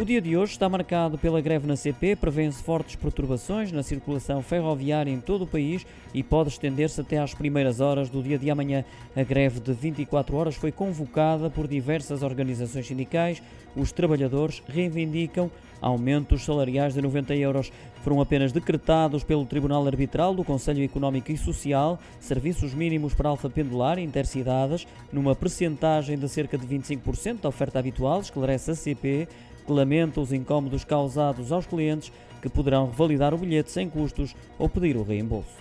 O dia de hoje está marcado pela greve na CP, prevêem-se fortes perturbações na circulação ferroviária em todo o país e pode estender-se até às primeiras horas do dia de amanhã. A greve de 24 horas foi convocada por diversas organizações sindicais. Os trabalhadores reivindicam aumentos salariais de 90 euros. Foram apenas decretados pelo Tribunal Arbitral do Conselho Económico e Social serviços mínimos para alfa pendular intercidades, numa percentagem de cerca de 25% da oferta habitual, esclarece a CP que lamenta os incómodos causados aos clientes que poderão validar o bilhete sem custos ou pedir o reembolso.